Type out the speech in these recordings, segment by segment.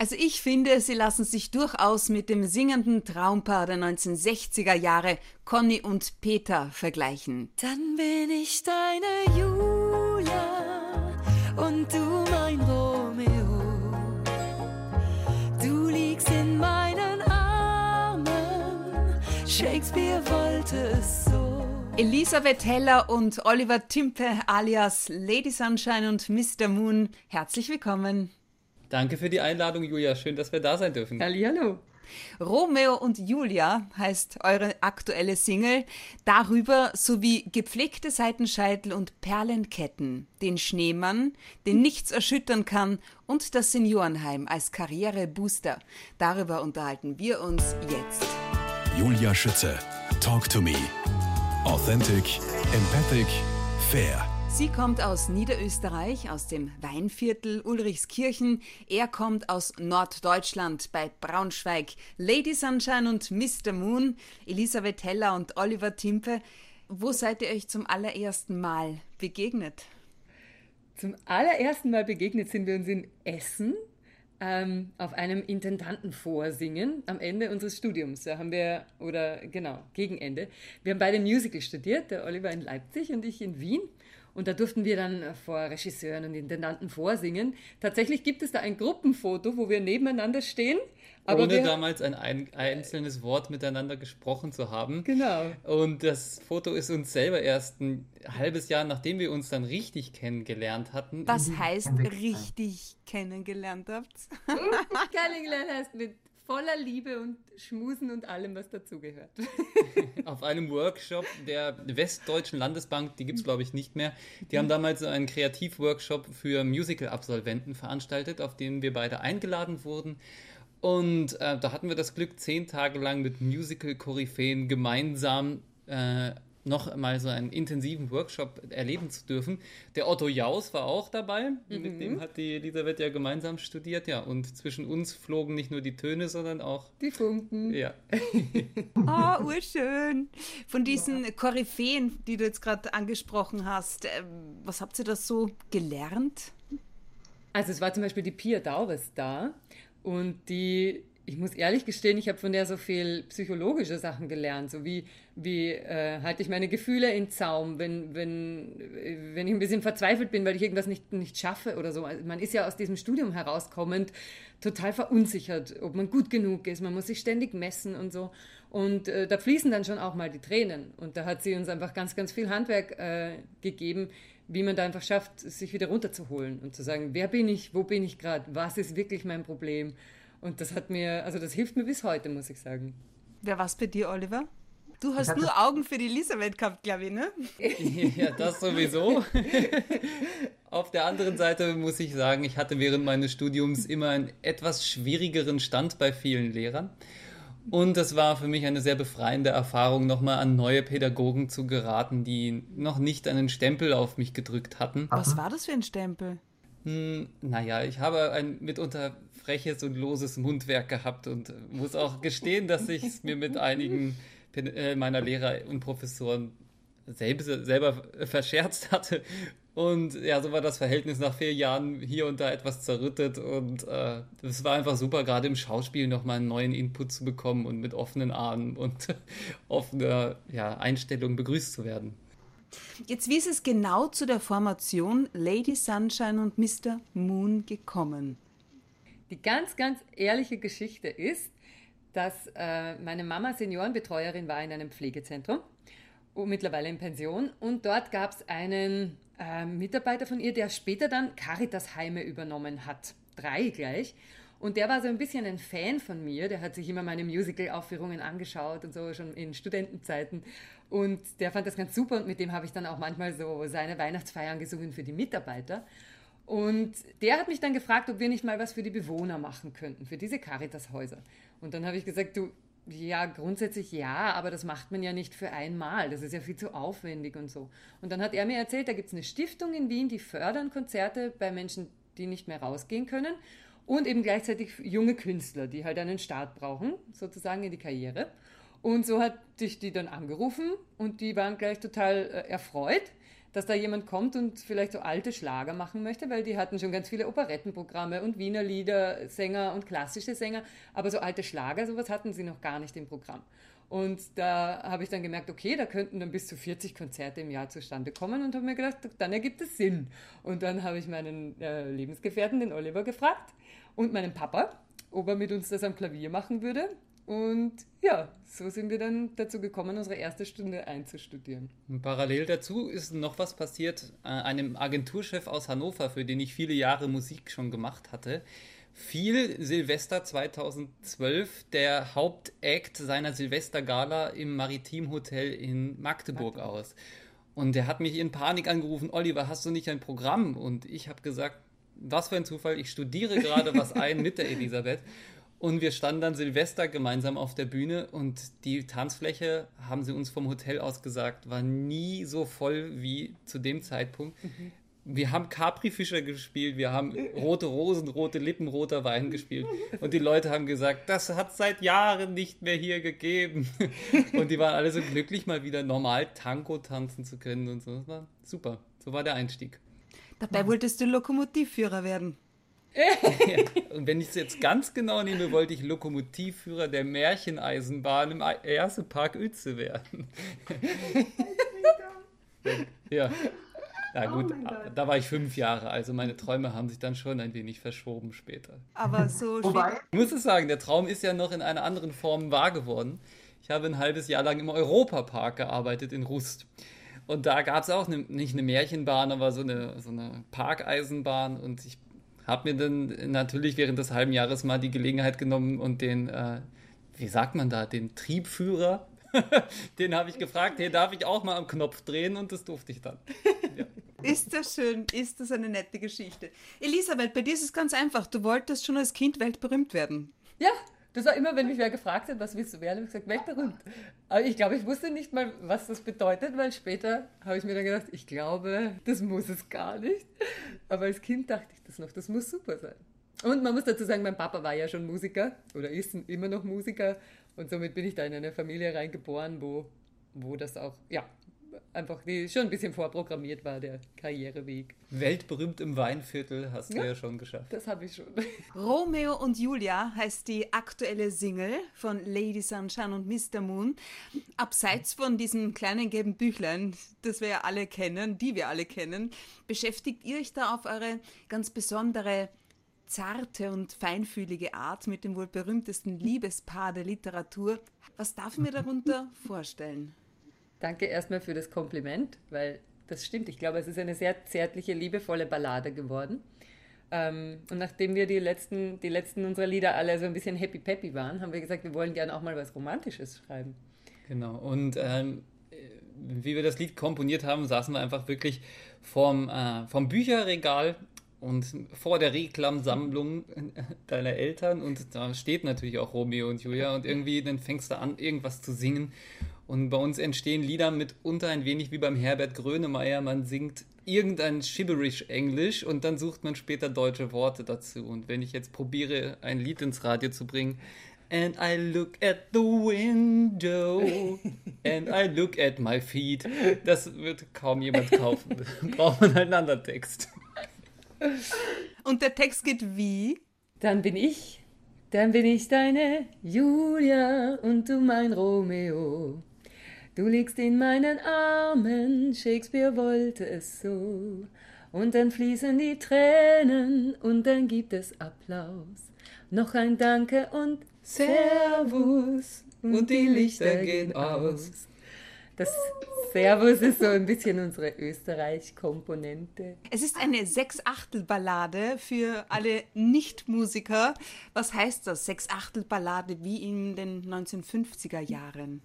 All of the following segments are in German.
Also ich finde, sie lassen sich durchaus mit dem singenden Traumpaar der 1960er Jahre Conny und Peter vergleichen. Dann bin ich deine Julia und du mein Romeo. Du liegst in meinen Armen, Shakespeare wollte es so. Elisabeth Heller und Oliver Timpe alias Lady Sunshine und Mr. Moon, herzlich willkommen. Danke für die Einladung, Julia. Schön, dass wir da sein dürfen. Hallihallo. Romeo und Julia heißt eure aktuelle Single. Darüber sowie gepflegte Seitenscheitel und Perlenketten, den Schneemann, den nichts erschüttern kann und das Seniorenheim als Karrierebooster. Darüber unterhalten wir uns jetzt. Julia Schütze, Talk to Me. Authentic, empathic, fair. Sie kommt aus Niederösterreich, aus dem Weinviertel Ulrichskirchen. Er kommt aus Norddeutschland bei Braunschweig. Lady Sunshine und Mr. Moon, Elisabeth Heller und Oliver Timpe. Wo seid ihr euch zum allerersten Mal begegnet? Zum allerersten Mal begegnet sind wir uns in Essen ähm, auf einem Intendantenvorsingen am Ende unseres Studiums. Da haben wir, oder genau, gegen Ende. Wir haben beide Musical studiert, der Oliver in Leipzig und ich in Wien. Und da durften wir dann vor Regisseuren und Intendanten vorsingen. Tatsächlich gibt es da ein Gruppenfoto, wo wir nebeneinander stehen. Aber Ohne damals ein, ein, einzelnes Wort miteinander gesprochen zu haben. Genau. Und das Foto ist uns selber erst ein halbes Jahr, nachdem wir uns dann richtig kennengelernt hatten. Was heißt richtig kennengelernt habt? kennengelernt heißt mit voller Liebe und Schmusen und allem, was dazugehört. Auf einem Workshop der Westdeutschen Landesbank, die gibt es glaube ich nicht mehr, die haben damals einen Kreativworkshop für Musical-Absolventen veranstaltet, auf den wir beide eingeladen wurden. Und äh, da hatten wir das Glück, zehn Tage lang mit Musical-Koryphäen gemeinsam äh, noch mal so einen intensiven Workshop erleben zu dürfen. Der Otto Jaus war auch dabei, mhm. mit dem hat die Elisabeth ja gemeinsam studiert, ja. Und zwischen uns flogen nicht nur die Töne, sondern auch die Funken. Ja. oh, urschön. Von diesen ja. Koryphäen, die du jetzt gerade angesprochen hast, äh, was habt ihr da so gelernt? Also es war zum Beispiel die Pia Daubes da und die ich muss ehrlich gestehen, ich habe von der so viel psychologische Sachen gelernt, so wie, wie äh, halte ich meine Gefühle in Zaum, wenn, wenn, wenn ich ein bisschen verzweifelt bin, weil ich irgendwas nicht, nicht schaffe oder so. Also man ist ja aus diesem Studium herauskommend total verunsichert, ob man gut genug ist, man muss sich ständig messen und so. Und äh, da fließen dann schon auch mal die Tränen. Und da hat sie uns einfach ganz, ganz viel Handwerk äh, gegeben, wie man da einfach schafft, sich wieder runterzuholen und zu sagen, wer bin ich, wo bin ich gerade, was ist wirklich mein Problem und das hat mir, also das hilft mir bis heute, muss ich sagen. Wer war's bei dir, Oliver? Du hast nur Augen für die Elisabeth gehabt, glaube ich, ne? ja, das sowieso. Auf der anderen Seite muss ich sagen, ich hatte während meines Studiums immer einen etwas schwierigeren Stand bei vielen Lehrern. Und es war für mich eine sehr befreiende Erfahrung, nochmal an neue Pädagogen zu geraten, die noch nicht einen Stempel auf mich gedrückt hatten. Was war das für ein Stempel? Hm, naja, ich habe ein mitunter freches und loses Mundwerk gehabt und muss auch gestehen, dass ich es mir mit einigen äh, meiner Lehrer und Professoren selbst, selber verscherzt hatte. Und ja, so war das Verhältnis nach vier Jahren hier und da etwas zerrüttet. Und äh, es war einfach super, gerade im Schauspiel nochmal einen neuen Input zu bekommen und mit offenen Armen und offener ja, Einstellung begrüßt zu werden. Jetzt, wie ist es genau zu der Formation Lady Sunshine und Mr. Moon gekommen? Die ganz, ganz ehrliche Geschichte ist, dass äh, meine Mama Seniorenbetreuerin war in einem Pflegezentrum, mittlerweile in Pension. Und dort gab es einen äh, Mitarbeiter von ihr, der später dann Caritas-Heime übernommen hat. Drei gleich. Und der war so ein bisschen ein Fan von mir. Der hat sich immer meine Musical-Aufführungen angeschaut und so schon in Studentenzeiten. Und der fand das ganz super und mit dem habe ich dann auch manchmal so seine Weihnachtsfeiern gesungen für die Mitarbeiter. Und der hat mich dann gefragt, ob wir nicht mal was für die Bewohner machen könnten, für diese Caritas-Häuser. Und dann habe ich gesagt, du, ja, grundsätzlich ja, aber das macht man ja nicht für einmal. Das ist ja viel zu aufwendig und so. Und dann hat er mir erzählt, da gibt es eine Stiftung in Wien, die fördern Konzerte bei Menschen, die nicht mehr rausgehen können. Und eben gleichzeitig junge Künstler, die halt einen Start brauchen, sozusagen in die Karriere. Und so hat dich die dann angerufen und die waren gleich total äh, erfreut, dass da jemand kommt und vielleicht so alte Schlager machen möchte, weil die hatten schon ganz viele Operettenprogramme und Wiener Lieder, Sänger und klassische Sänger, aber so alte Schlager, sowas hatten sie noch gar nicht im Programm. Und da habe ich dann gemerkt, okay, da könnten dann bis zu 40 Konzerte im Jahr zustande kommen und habe mir gedacht, dann ergibt es Sinn. Und dann habe ich meinen äh, Lebensgefährten, den Oliver, gefragt und meinen Papa, ob er mit uns das am Klavier machen würde. Und ja, so sind wir dann dazu gekommen, unsere erste Stunde einzustudieren. Parallel dazu ist noch was passiert. Äh, einem Agenturchef aus Hannover, für den ich viele Jahre Musik schon gemacht hatte, fiel Silvester 2012 der Hauptakt seiner Silvestergala im Maritim Hotel in Magdeburg, Magdeburg. aus. Und er hat mich in Panik angerufen, Oliver, hast du nicht ein Programm? Und ich habe gesagt, was für ein Zufall, ich studiere gerade was ein mit der Elisabeth. Und wir standen dann Silvester gemeinsam auf der Bühne und die Tanzfläche, haben sie uns vom Hotel aus gesagt, war nie so voll wie zu dem Zeitpunkt. Mhm. Wir haben Capri-Fischer gespielt, wir haben rote Rosen, rote Lippen, roter Wein gespielt. Und die Leute haben gesagt, das hat seit Jahren nicht mehr hier gegeben. Und die waren alle so glücklich, mal wieder normal Tango tanzen zu können und so. Das war super. So war der Einstieg. Dabei wolltest du Lokomotivführer werden. Ja. Und wenn ich es jetzt ganz genau nehme, wollte ich Lokomotivführer der Märcheneisenbahn im ersten Park Uetze werden. ja. Ja oh gut, oh da war ich fünf Jahre, also meine Träume haben sich dann schon ein wenig verschoben später. Aber so Wobei? Ich muss es sagen, der Traum ist ja noch in einer anderen Form wahr geworden. Ich habe ein halbes Jahr lang im Europapark gearbeitet in Rust. Und da gab es auch ne, nicht eine Märchenbahn, aber so eine, so eine Parkeisenbahn. Und ich habe mir dann natürlich während des halben Jahres mal die Gelegenheit genommen und den, äh, wie sagt man da, den Triebführer, den habe ich gefragt, hey, darf ich auch mal am Knopf drehen? Und das durfte ich dann. Ja. Ist das schön, ist das eine nette Geschichte. Elisabeth, bei dir ist es ganz einfach. Du wolltest schon als Kind weltberühmt werden. Ja, das war immer, wenn mich wer gefragt hat, was willst du werden, habe ich gesagt, weltberühmt. Aber ich glaube, ich wusste nicht mal, was das bedeutet, weil später habe ich mir dann gedacht, ich glaube, das muss es gar nicht. Aber als Kind dachte ich das noch, das muss super sein. Und man muss dazu sagen, mein Papa war ja schon Musiker oder ist immer noch Musiker und somit bin ich da in eine Familie reingeboren, wo, wo das auch, ja, einfach die, schon ein bisschen vorprogrammiert war, der Karriereweg. Weltberühmt im Weinviertel hast ja, du ja schon geschafft. Das habe ich schon. Romeo und Julia heißt die aktuelle Single von Lady Sunshine und Mr. Moon. Abseits von diesem kleinen gelben Büchlein, das wir ja alle kennen, die wir alle kennen, beschäftigt ihr euch da auf eure ganz besondere zarte und feinfühlige Art mit dem wohl berühmtesten Liebespaar der Literatur. Was darf ich mir darunter vorstellen? Danke erstmal für das Kompliment, weil das stimmt. Ich glaube, es ist eine sehr zärtliche, liebevolle Ballade geworden. Ähm, und nachdem wir die letzten, die letzten unserer Lieder alle so ein bisschen happy-peppy waren, haben wir gesagt, wir wollen gerne auch mal was Romantisches schreiben. Genau. Und ähm, wie wir das Lied komponiert haben, saßen wir einfach wirklich vorm, äh, vom Bücherregal und vor der Reklamsammlung deiner Eltern und da steht natürlich auch Romeo und Julia und irgendwie dann fängst du an, irgendwas zu singen und bei uns entstehen Lieder mitunter ein wenig wie beim Herbert Grönemeyer. Man singt irgendein Shiverish Englisch und dann sucht man später deutsche Worte dazu. Und wenn ich jetzt probiere, ein Lied ins Radio zu bringen, And I look at the window and I look at my feet. Das wird kaum jemand kaufen. Braucht man halt einen anderen Text. Und der Text geht wie? Dann bin ich, dann bin ich deine Julia und du mein Romeo. Du liegst in meinen Armen, Shakespeare wollte es so. Und dann fließen die Tränen und dann gibt es Applaus. Noch ein Danke und Servus und die Lichter gehen aus. Das Servus ist so ein bisschen unsere Österreich-Komponente. Es ist eine Sechs-Achtel-Ballade für alle Nichtmusiker. Was heißt das, Sechs-Achtel-Ballade wie in den 1950er Jahren?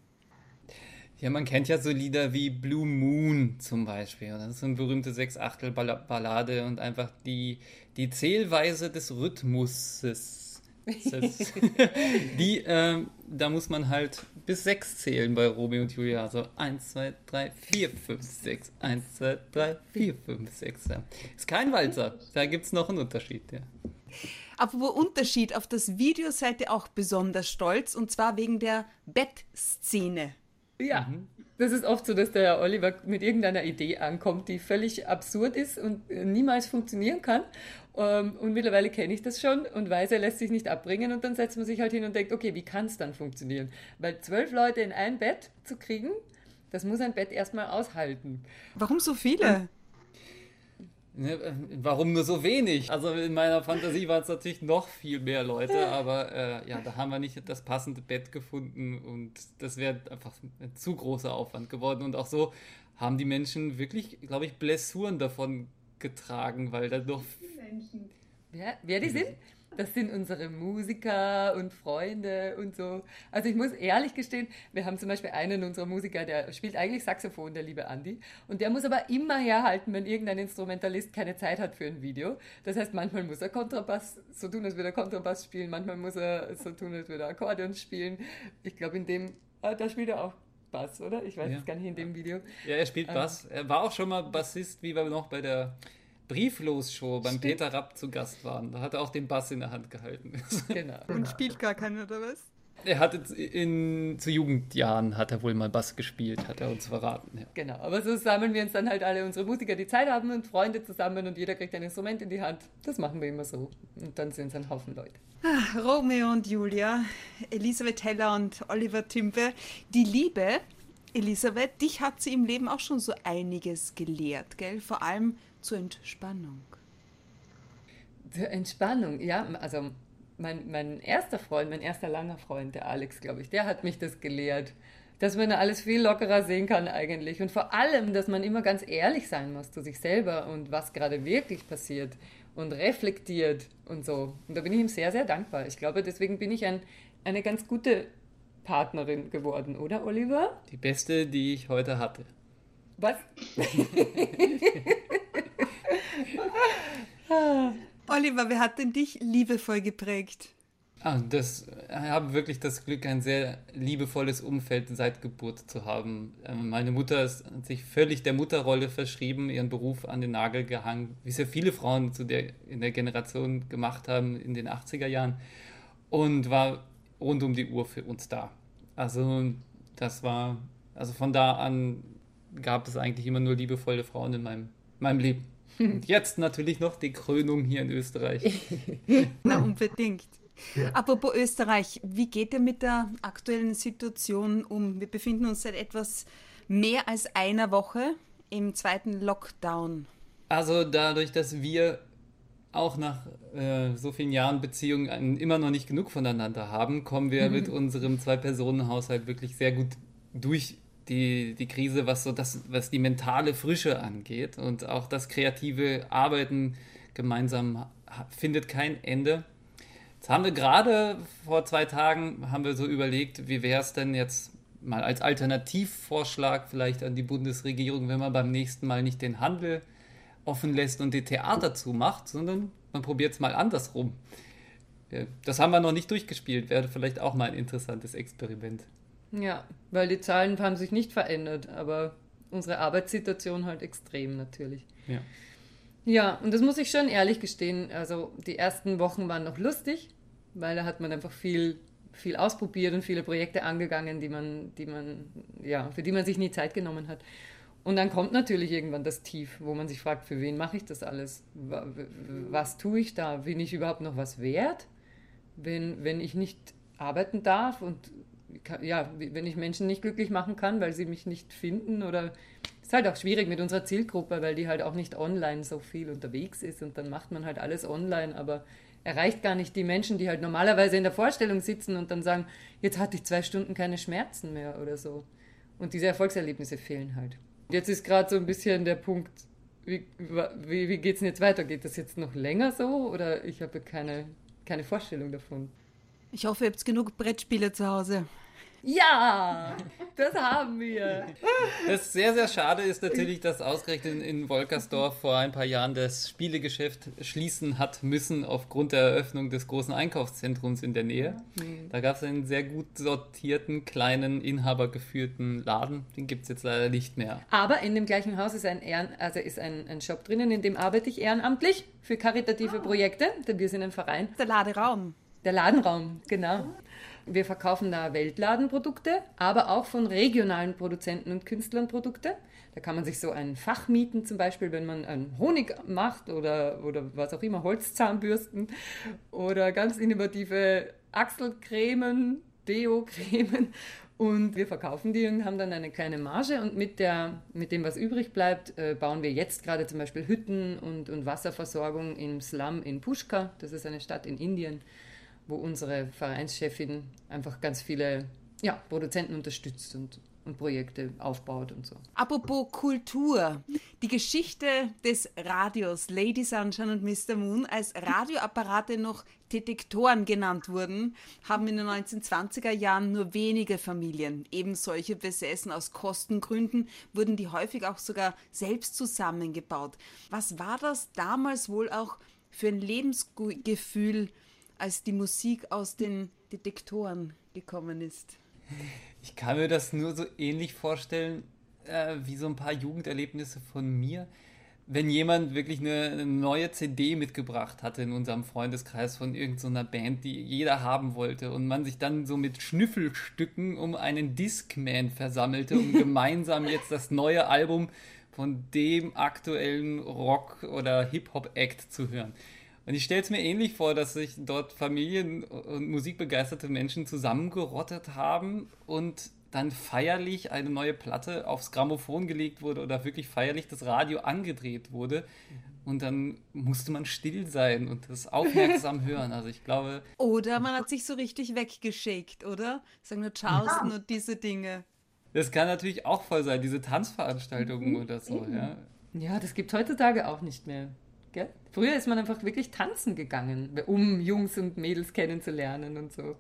Ja, man kennt ja so Lieder wie Blue Moon zum Beispiel. Das ist so eine berühmte Sechs-Achtel-Ballade und einfach die, die Zählweise des Rhythmuses. die, ähm, da muss man halt bis sechs zählen bei Romeo und Julia. Also eins, zwei, drei, vier, fünf, sechs. Eins, zwei, drei, vier, fünf, sechs. Ja. Ist kein Walzer. Da gibt es noch einen Unterschied, ja. Apropos Unterschied, auf das Video seid ihr auch besonders stolz und zwar wegen der Bettszene. Ja, mhm. das ist oft so, dass der Oliver mit irgendeiner Idee ankommt, die völlig absurd ist und äh, niemals funktionieren kann. Ähm, und mittlerweile kenne ich das schon und weiß, er lässt sich nicht abbringen. Und dann setzt man sich halt hin und denkt, okay, wie kann es dann funktionieren? Weil zwölf Leute in ein Bett zu kriegen, das muss ein Bett erstmal aushalten. Warum so viele? Äh, warum nur so wenig? Also in meiner Fantasie waren es natürlich noch viel mehr Leute, aber äh, ja, da haben wir nicht das passende Bett gefunden und das wäre einfach ein zu großer Aufwand geworden. Und auch so haben die Menschen wirklich, glaube ich, Blessuren davon getragen, weil da doch. Wer, wer die sind? Das sind unsere Musiker und Freunde und so. Also ich muss ehrlich gestehen, wir haben zum Beispiel einen unserer Musiker, der spielt eigentlich Saxophon, der liebe Andi. Und der muss aber immer herhalten, wenn irgendein Instrumentalist keine Zeit hat für ein Video. Das heißt, manchmal muss er Kontrabass so tun, als würde er Kontrabass spielen, manchmal muss er so tun, als würde er Akkordeon spielen. Ich glaube, in dem, ah, da spielt er auch Bass, oder? Ich weiß es Ja. gar nicht in dem Video. Ja, er spielt Bass. Er war auch schon mal Bassist, wie wir noch bei der Brieflos-Show beim Stimmt. Peter Rapp zu Gast waren. Da hat er auch den Bass in der Hand gehalten. Genau. Und spielt gar keiner oder was? er hat jetzt in, zu Jugendjahren hat er wohl mal Bass gespielt, hat er uns verraten. Ja. Genau, aber so sammeln wir uns dann halt alle unsere Musiker, die Zeit haben und Freunde zusammen und jeder kriegt ein Instrument in die Hand. Das machen wir immer so. Und dann sind es ein Haufen Leute. Ah, Romeo und Julia, Elisabeth Heller und Oliver Tümpe. Die Liebe, Elisabeth, dich hat sie im Leben auch schon so einiges gelehrt, gell? Vor allem zur Entspannung. Zur Entspannung, ja, also mein, mein erster Freund, mein erster langer Freund, der Alex, glaube ich, der hat mich das gelehrt, dass man alles viel lockerer sehen kann eigentlich und vor allem, dass man immer ganz ehrlich sein muss zu sich selber und was gerade wirklich passiert und reflektiert und so. Und da bin ich ihm sehr, sehr dankbar. Ich glaube, deswegen bin ich ein, eine ganz gute Partnerin geworden, oder Oliver? Die beste, die ich heute hatte. Was? Oliver, wer hat denn dich liebevoll geprägt? Ah, das, ich habe wirklich das Glück, ein sehr liebevolles Umfeld seit Geburt zu haben. Ähm, Meine Mutter ist, hat sich völlig der Mutterrolle verschrieben, ihren Beruf an den Nagel gehangen, wie es ja viele Frauen zu der, in der Generation gemacht haben in den 80er Jahren und war rund um die Uhr für uns da. Also das war, also von da an gab es eigentlich immer nur liebevolle Frauen in meinem, meinem Leben. Und jetzt natürlich noch die Krönung hier in Österreich. Na, unbedingt. Apropos Österreich, wie geht ihr mit der aktuellen Situation um? Wir befinden uns seit etwas mehr als einer Woche im zweiten Lockdown. Also dadurch, dass wir auch nach äh, so vielen Jahren Beziehung ein- immer noch nicht genug voneinander haben, kommen wir mit unserem Zwei-Personen-Haushalt wirklich sehr gut durch die, die Krise, was so das, was die mentale Frische angeht und auch das kreative Arbeiten gemeinsam findet kein Ende. Jetzt haben wir gerade vor zwei Tagen haben wir so überlegt, wie wäre es denn jetzt mal als Alternativvorschlag vielleicht an die Bundesregierung, wenn man beim nächsten Mal nicht den Handel offen lässt und die Theater zumacht, sondern man probiert es mal andersrum. Ja, Das haben wir noch nicht durchgespielt, wäre vielleicht auch mal ein interessantes Experiment. Ja, weil die Zahlen haben sich nicht verändert, aber unsere Arbeitssituation halt extrem natürlich. Ja. Ja, und das muss ich schon ehrlich gestehen. Also die ersten Wochen waren noch lustig, weil da hat man einfach viel, viel ausprobiert und viele Projekte angegangen, die man, die man, ja, für die man sich nie Zeit genommen hat. Und dann kommt natürlich irgendwann das Tief, wo man sich fragt, für wen mache ich das alles? Was tue ich da? Bin ich überhaupt noch was wert? Wenn, wenn ich nicht arbeiten darf und ja, wenn ich Menschen nicht glücklich machen kann, weil sie mich nicht finden oder ist halt auch schwierig mit unserer Zielgruppe, weil die halt auch nicht online so viel unterwegs ist und dann macht man halt alles online, aber erreicht gar nicht die Menschen, die halt normalerweise in der Vorstellung sitzen und dann sagen, jetzt hatte ich zwei Stunden keine Schmerzen mehr oder so. Und diese Erfolgserlebnisse fehlen halt. Jetzt ist gerade so ein bisschen der Punkt, wie, wie, wie geht es denn jetzt weiter? Geht das jetzt noch länger so oder ich habe keine, keine Vorstellung davon? Ich hoffe, ihr habt genug Brettspiele zu Hause. Ja, das haben wir. Das sehr, sehr schade ist natürlich, dass ausgerechnet in Wolkersdorf vor ein paar Jahren das Spielegeschäft schließen hat müssen aufgrund der Eröffnung des großen Einkaufszentrums in der Nähe. Da gab es einen sehr gut sortierten, kleinen, inhabergeführten Laden. Den gibt es jetzt leider nicht mehr. Aber in dem gleichen Haus ist ein, Ehren, also ist ein, ein Shop drinnen, in dem arbeite ich ehrenamtlich für karitative Projekte, denn wir sind ein Verein. Der Laderaum. Der Ladenraum, genau. Wir verkaufen da Weltladenprodukte, aber auch von regionalen Produzenten und Künstlern Produkte. Da kann man sich so ein Fach mieten, zum Beispiel, wenn man einen Honig macht oder, oder was auch immer, Holzzahnbürsten oder ganz innovative Achselcremen, Deo-Cremen. Und wir verkaufen die und haben dann eine kleine Marge und mit, der, mit dem, was übrig bleibt, äh, bauen wir jetzt gerade zum Beispiel Hütten und, und Wasserversorgung im Slum in Pushkar. Das ist eine Stadt in Indien, wo unsere Vereinschefin einfach ganz viele ja, Produzenten unterstützt und und Projekte aufbaut und so. Apropos Kultur, die Geschichte des Radios Lady Sunshine und Mr. Moon, als Radioapparate noch Detektoren genannt wurden, haben in den 1920er Jahren nur wenige Familien eben solche besessen. Aus Kostengründen wurden die häufig auch sogar selbst zusammengebaut. Was war das damals wohl auch für ein Lebensgefühl, als die Musik aus den Detektoren gekommen ist? Ich kann mir das nur so ähnlich vorstellen, äh, wie so ein paar Jugenderlebnisse von mir. Wenn jemand wirklich eine, eine neue CD mitgebracht hatte in unserem Freundeskreis von irgendeiner so Band, die jeder haben wollte, und man sich dann so mit Schnüffelstücken um einen Discman versammelte, um gemeinsam jetzt das neue Album von dem aktuellen Rock- oder Hip-Hop-Act zu hören. Und ich stelle es mir ähnlich vor, dass sich dort Familien und musikbegeisterte Menschen zusammengerottet haben und dann feierlich eine neue Platte aufs Grammophon gelegt wurde oder wirklich feierlich das Radio angedreht wurde. Und dann musste man still sein und das aufmerksam hören. Also ich glaube. Oder man hat sich so richtig weggeschickt, oder? Sagen nur Charleston ja. und diese Dinge. Das kann natürlich auch voll sein, diese Tanzveranstaltungen mhm. oder so, ja. Ja, das gibt heutzutage auch nicht mehr. Gell? Früher ist man einfach wirklich tanzen gegangen, um Jungs und Mädels kennenzulernen und so.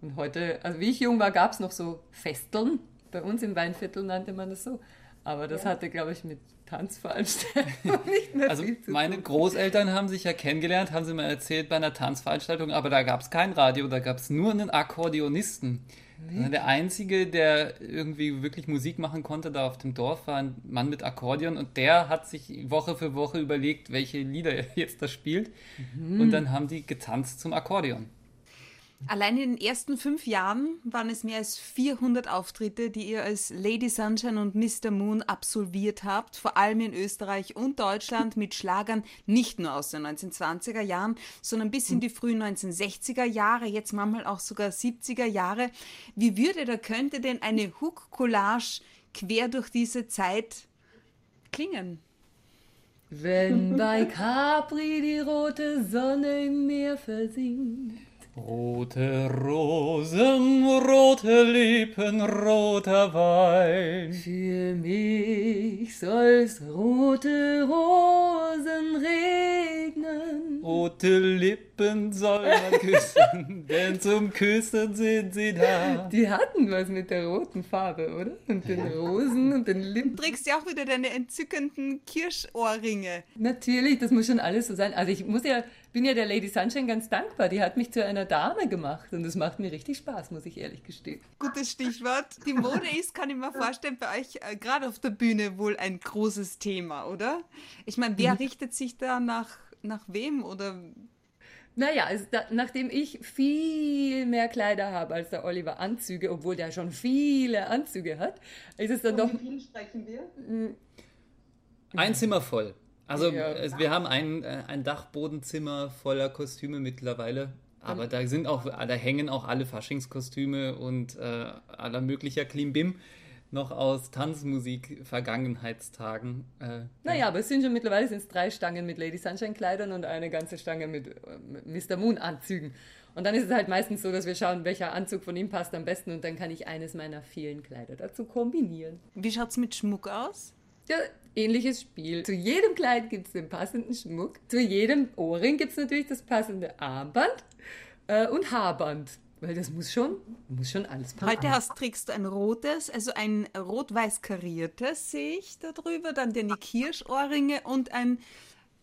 Und heute, also wie ich jung war, gab es noch so Festeln. Bei uns im Weinviertel nannte man das so. Aber das ja. hatte, glaube ich, mit Tanzveranstaltungen nicht mehr also viel zu meine tun. Großeltern haben sich ja kennengelernt, haben sie mir erzählt bei einer Tanzveranstaltung, aber da gab es kein Radio, da gab es nur einen Akkordeonisten. Wirklich? Der Einzige, der irgendwie wirklich Musik machen konnte da auf dem Dorf, war ein Mann mit Akkordeon und der hat sich Woche für Woche überlegt, welche Lieder er jetzt da spielt. Mhm. Und dann haben die getanzt zum Akkordeon. Allein in den ersten fünf Jahren waren es mehr als 400 Auftritte, die ihr als Lady Sunshine und Mr. Moon absolviert habt, vor allem in Österreich und Deutschland mit Schlagern nicht nur aus den 1920er Jahren, sondern bis in die frühen 1960er Jahre, jetzt manchmal auch sogar 70er Jahre. Wie würde da könnte denn eine Hook-Collage quer durch diese Zeit klingen? Wenn bei Capri die rote Sonne im Meer versinkt Rote Rosen, rote Lippen, roter Wein. Für mich soll's rote Rosen regnen. Rote Lippen soll man küssen, denn zum Küssen sind sie da. Die hatten was mit der roten Farbe, oder? Und den Rosen und den Lippen. Du trägst ja auch wieder deine entzückenden Kirschohrringe. Natürlich, das muss schon alles so sein. Also ich muss ja bin ja der Lady Sunshine ganz dankbar. Die hat mich zu einer Dame gemacht und das macht mir richtig Spaß, muss ich ehrlich gestehen. Gutes Stichwort. Die Mode ist, kann ich mir vorstellen, bei euch äh, gerade auf der Bühne wohl ein großes Thema, oder? Ich meine, wer mhm. richtet sich da nach, nach wem oder naja, also da, nachdem ich viel mehr Kleider habe als der Oliver Anzüge, obwohl der schon viele Anzüge hat, ist es dann Und doch. Wie viel sprechen wir? Ein Zimmer voll. Also ja. wir haben ein, äh, ein Dachbodenzimmer voller Kostüme mittlerweile. Aber da sind auch, da hängen auch alle Faschingskostüme und äh, aller möglicher Klimbim noch aus Tanzmusik-Vergangenheitstagen. Äh, naja, aber es sind schon mittlerweile sind's drei Stangen mit Lady Sunshine-Kleidern und eine ganze Stange mit, äh, mit Mr. Moon-Anzügen. Und dann ist es halt meistens so, dass wir schauen, welcher Anzug von ihm passt am besten und dann kann ich eines meiner vielen Kleider dazu kombinieren. Wie schaut es mit Schmuck aus? Ja, ähnliches Spiel. Zu jedem Kleid gibt es den passenden Schmuck. Zu jedem Ohrring gibt es natürlich das passende Armband äh, und Haarband. Weil das muss schon, muss schon alles passen. Heute hast, trägst du ein rotes, also ein rot-weiß kariertes, sehe ich da drüber, dann deine Kirschohrringe und ein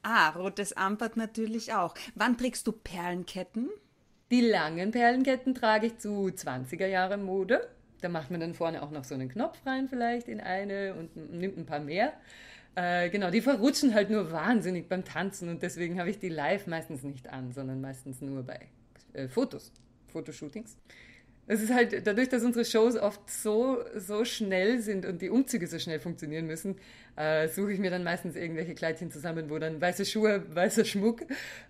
ah, rotes Armband natürlich auch. Wann trägst du Perlenketten? Die langen Perlenketten trage ich zu 20er Jahre Mode. Da macht man dann vorne auch noch so einen Knopf rein vielleicht in eine und nimmt ein paar mehr. Äh, genau, die verrutschen halt nur wahnsinnig beim Tanzen und deswegen habe ich die live meistens nicht an, sondern meistens nur bei äh, Fotos, Fotoshootings. Es ist halt dadurch, dass unsere Shows oft so, so schnell sind und die Umzüge so schnell funktionieren müssen, äh, suche ich mir dann meistens irgendwelche Kleidchen zusammen, wo dann weiße Schuhe, weißer Schmuck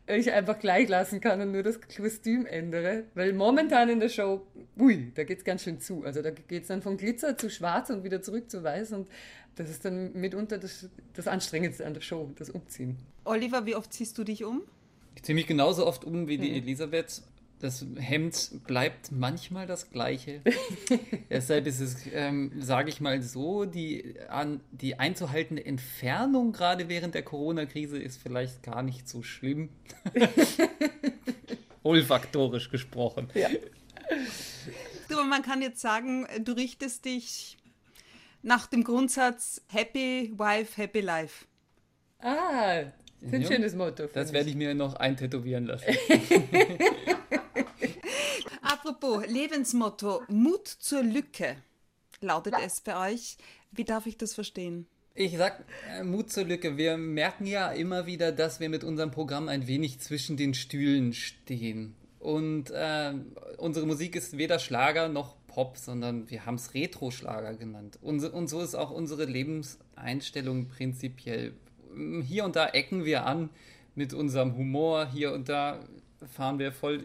ich einfach gleich lassen kann und nur das Kostüm ändere. Weil momentan in der Show, ui, da geht es ganz schön zu. Also da geht es dann von Glitzer zu schwarz und wieder zurück zu weiß und das ist dann mitunter das, das Anstrengendste an der Show, das Umziehen. Oliver, wie oft ziehst du dich um? Ich ziehe mich genauso oft um wie die Elisabeth. Das Hemd bleibt manchmal das gleiche. Deshalb ist es, ähm, sage ich mal so, die, an, die einzuhaltende Entfernung gerade während der Corona-Krise ist vielleicht gar nicht so schlimm. Olfaktorisch gesprochen. Ja. Du, aber man kann jetzt sagen, du richtest dich nach dem Grundsatz Happy Wife, Happy Life. Ah, das ist ein Ja. schönes Motto. Das werde ich mir noch eintätowieren lassen. Apropos Lebensmotto, Mut zur Lücke lautet es bei euch. Wie darf ich das verstehen? Ich sag äh, Mut zur Lücke. Wir merken ja immer wieder, dass wir mit unserem Programm ein wenig zwischen den Stühlen stehen. Und äh, unsere Musik ist weder Schlager noch Pop, sondern wir haben es Retro-Schlager genannt. Unse und so ist auch unsere Lebenseinstellung prinzipiell. Hier und da ecken wir an mit unserem Humor, hier und da fahren wir voll,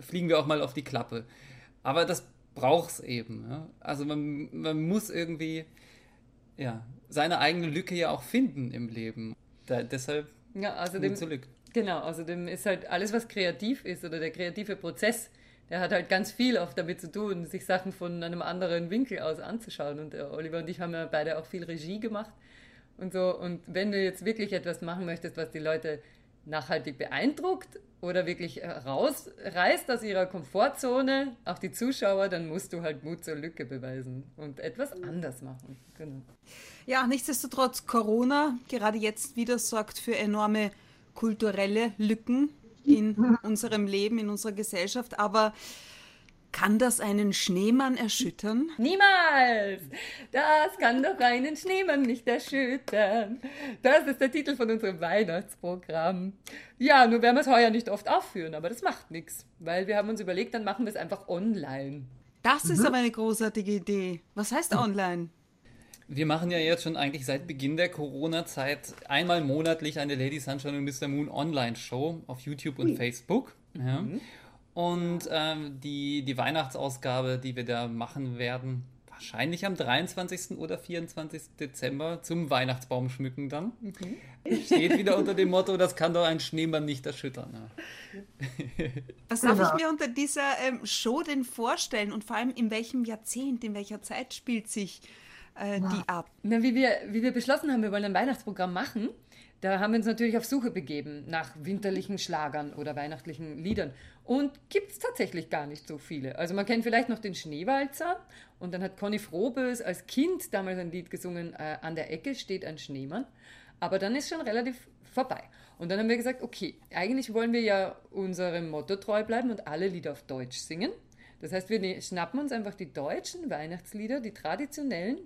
fliegen wir auch mal auf die Klappe. Aber das braucht's eben. Ja? Also man, man muss irgendwie ja, seine eigene Lücke ja auch finden im Leben. Da, deshalb. Ja, außerdem, Mut zur Lücke. Genau, außerdem ist halt alles, was kreativ ist oder der kreative Prozess, der hat halt ganz viel oft damit zu tun, sich Sachen von einem anderen Winkel aus anzuschauen. Und der Oliver und ich haben ja beide auch viel Regie gemacht und so. Und wenn du jetzt wirklich etwas machen möchtest, was die Leute nachhaltig beeindruckt oder wirklich rausreißt aus ihrer Komfortzone, auch die Zuschauer, dann musst du halt Mut zur Lücke beweisen und etwas anders machen. Genau. Ja, nichtsdestotrotz, Corona gerade jetzt wieder sorgt für enorme kulturelle Lücken in unserem Leben, in unserer Gesellschaft. Aber kann das einen Schneemann erschüttern? Niemals! Das kann doch einen Schneemann nicht erschüttern. Das ist der Titel von unserem Weihnachtsprogramm. Ja, nur werden wir es heuer nicht oft aufführen, aber das macht nichts, weil wir haben uns überlegt, dann machen wir es einfach online. Das ist aber eine großartige Idee. Was heißt online? Wir machen ja jetzt schon eigentlich seit Beginn der Corona-Zeit einmal monatlich eine Lady Sunshine und Mr. Moon Online-Show auf YouTube und Facebook. Ja. Und ähm, die, die Weihnachtsausgabe, die wir da machen werden, wahrscheinlich am 23. oder 24. Dezember zum Weihnachtsbaum schmücken dann. Steht wieder unter dem Motto, das kann doch ein Schneemann nicht erschüttern. Ja. Was darf ich mir unter dieser ähm, Show denn vorstellen und vor allem in welchem Jahrzehnt, in welcher Zeit spielt sich äh, die ab? Na, wie, wir, wie wir beschlossen haben, wir wollen ein Weihnachtsprogramm machen, da haben wir uns natürlich auf Suche begeben nach winterlichen Schlagern oder weihnachtlichen Liedern. Und gibt es tatsächlich gar nicht so viele. Also man kennt vielleicht noch den Schneewalzer und dann hat Conny Frohbös als Kind damals ein Lied gesungen, äh, An der Ecke steht ein Schneemann. Aber dann ist schon relativ vorbei. Und dann haben wir gesagt, okay, eigentlich wollen wir ja unserem Motto treu bleiben und alle Lieder auf Deutsch singen. Das heißt, wir ne- schnappen uns einfach die deutschen Weihnachtslieder, die traditionellen,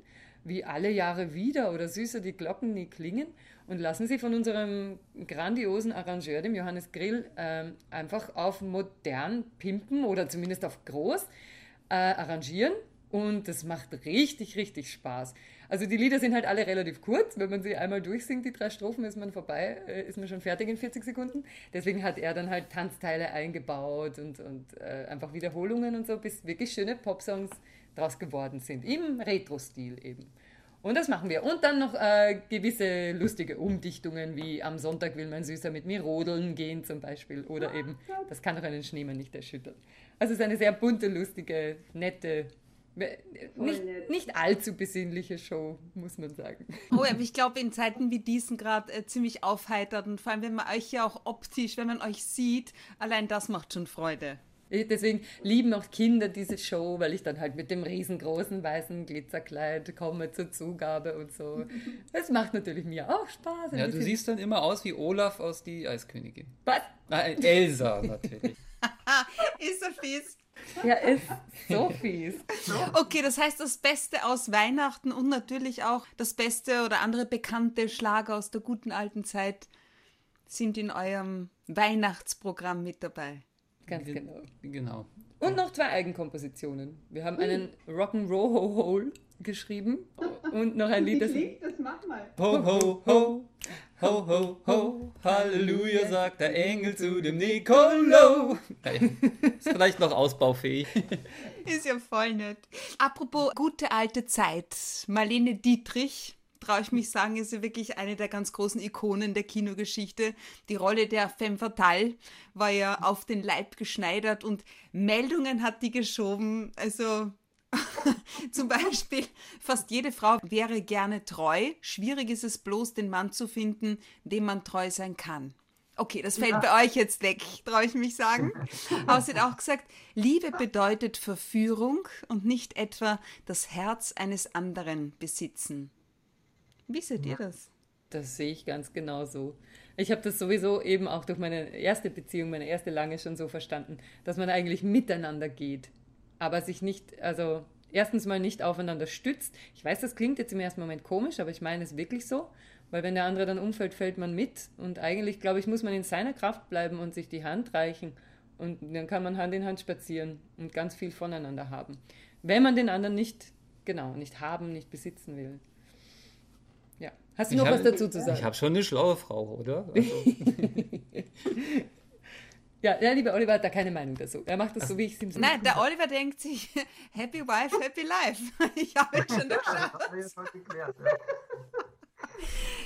wie alle Jahre wieder oder süßer die Glocken nie klingen und lassen sie von unserem grandiosen Arrangeur, dem Johannes Grill, ähm, einfach auf modern pimpen oder zumindest auf groß äh, arrangieren. Und das macht richtig, richtig Spaß. Also die Lieder sind halt alle relativ kurz. Wenn man sie einmal durchsingt, die drei Strophen, ist man vorbei, äh, ist man schon fertig in 40 Sekunden. Deswegen hat er dann halt Tanzteile eingebaut und, und äh, einfach Wiederholungen und so, bis wirklich schöne Popsongs draus geworden sind. Im Retro-Stil eben. Und das machen wir. Und dann noch äh, gewisse lustige Umdichtungen, wie am Sonntag will mein Süßer mit mir rodeln gehen zum Beispiel. Oder eben, das kann doch einen Schneemann nicht erschüttern. Also es ist eine sehr bunte, lustige, nette, äh, nicht, nicht allzu besinnliche Show, muss man sagen. Oh, aber ich glaube, in Zeiten wie diesen gerade äh, ziemlich aufheitert und vor allem, wenn man euch ja auch optisch, wenn man euch sieht, allein das macht schon Freude. Ich- Deswegen lieben auch Kinder diese Show, weil ich dann halt mit dem riesengroßen weißen Glitzerkleid komme zur Zugabe und so. Es macht natürlich mir auch Spaß. Ja, du siest dann immer aus wie Olaf aus die Eiskönigin. Was? Nein, Elsa natürlich. Ist er fies? Ja, ist so fies. Okay, das heißt, das Beste aus Weihnachten und natürlich auch das Beste oder andere bekannte Schlager aus der guten alten Zeit sind in eurem Weihnachtsprogramm mit dabei. Ganz genau. Genau. Und noch zwei Eigenkompositionen. Wir haben einen Rock'n'Roll geschrieben und noch ein Lied, das... das mach mal. Ho, ho, ho, ho, ho, ho, Halleluja, sagt der Engel zu dem Nicolo. Ist vielleicht noch ausbaufähig. Ist ja voll nett. Apropos gute alte Zeit. Marlene Dietrich, traue ich mich sagen, ist ja wirklich eine der ganz großen Ikonen der Kinogeschichte. Die Rolle der Femme Fatale war ja auf den Leib geschneidert und Meldungen hat die geschoben. Also zum Beispiel, fast jede Frau wäre gerne treu. Schwierig ist es bloß, den Mann zu finden, dem man treu sein kann. Okay, das fällt bei euch jetzt weg, traue ich mich sagen. Aber sie hat auch gesagt, Liebe bedeutet Verführung und nicht etwa das Herz eines anderen besitzen. Wie seht ihr das? Das sehe ich ganz genau so. Ich habe das sowieso eben auch durch meine erste Beziehung, meine erste lange schon so verstanden, dass man eigentlich miteinander geht, aber sich nicht, also erstens mal nicht aufeinander stützt. Ich weiß, das klingt jetzt im ersten Moment komisch, aber ich meine es wirklich so, weil wenn der andere dann umfällt, fällt man mit und eigentlich, glaube ich, muss man in seiner Kraft bleiben und sich die Hand reichen und dann kann man Hand in Hand spazieren und ganz viel voneinander haben. Wenn man den anderen nicht, genau, nicht haben, nicht besitzen will. Ja. Hast du Ich noch hab- was dazu zu sagen? Ich habe schon eine schlaue Frau, oder? Also, Ja, der liebe Oliver hat da keine Meinung dazu. Er macht das so, wie ich es ihm sage. Nein, der Oliver denkt sich, Happy Wife, Happy Life. Ich habe es schon Ja, durchschaut. das haben wir jetzt mal geklärt. Ja.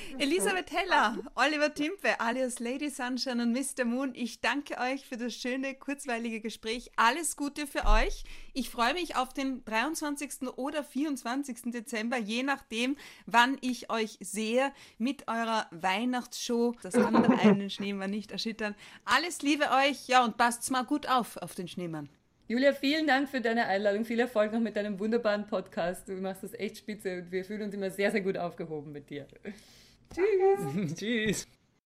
Elisabeth Heller, Oliver Timpe, alias Lady Sunshine und Mr. Moon, ich danke euch für das schöne, kurzweilige Gespräch. Alles Gute für euch. Ich freue mich auf den 23. oder 24. Dezember, je nachdem, wann ich euch sehe, mit eurer Weihnachtsshow. Das andere einen Schneemann nicht erschüttern. Alles Liebe euch, ja, und passt's mal gut auf, auf den Schneemann. Julia, vielen Dank für deine Einladung. Viel Erfolg noch mit deinem wunderbaren Podcast. Du machst das echt spitze und wir fühlen uns immer sehr, sehr gut aufgehoben mit dir. Tschüss.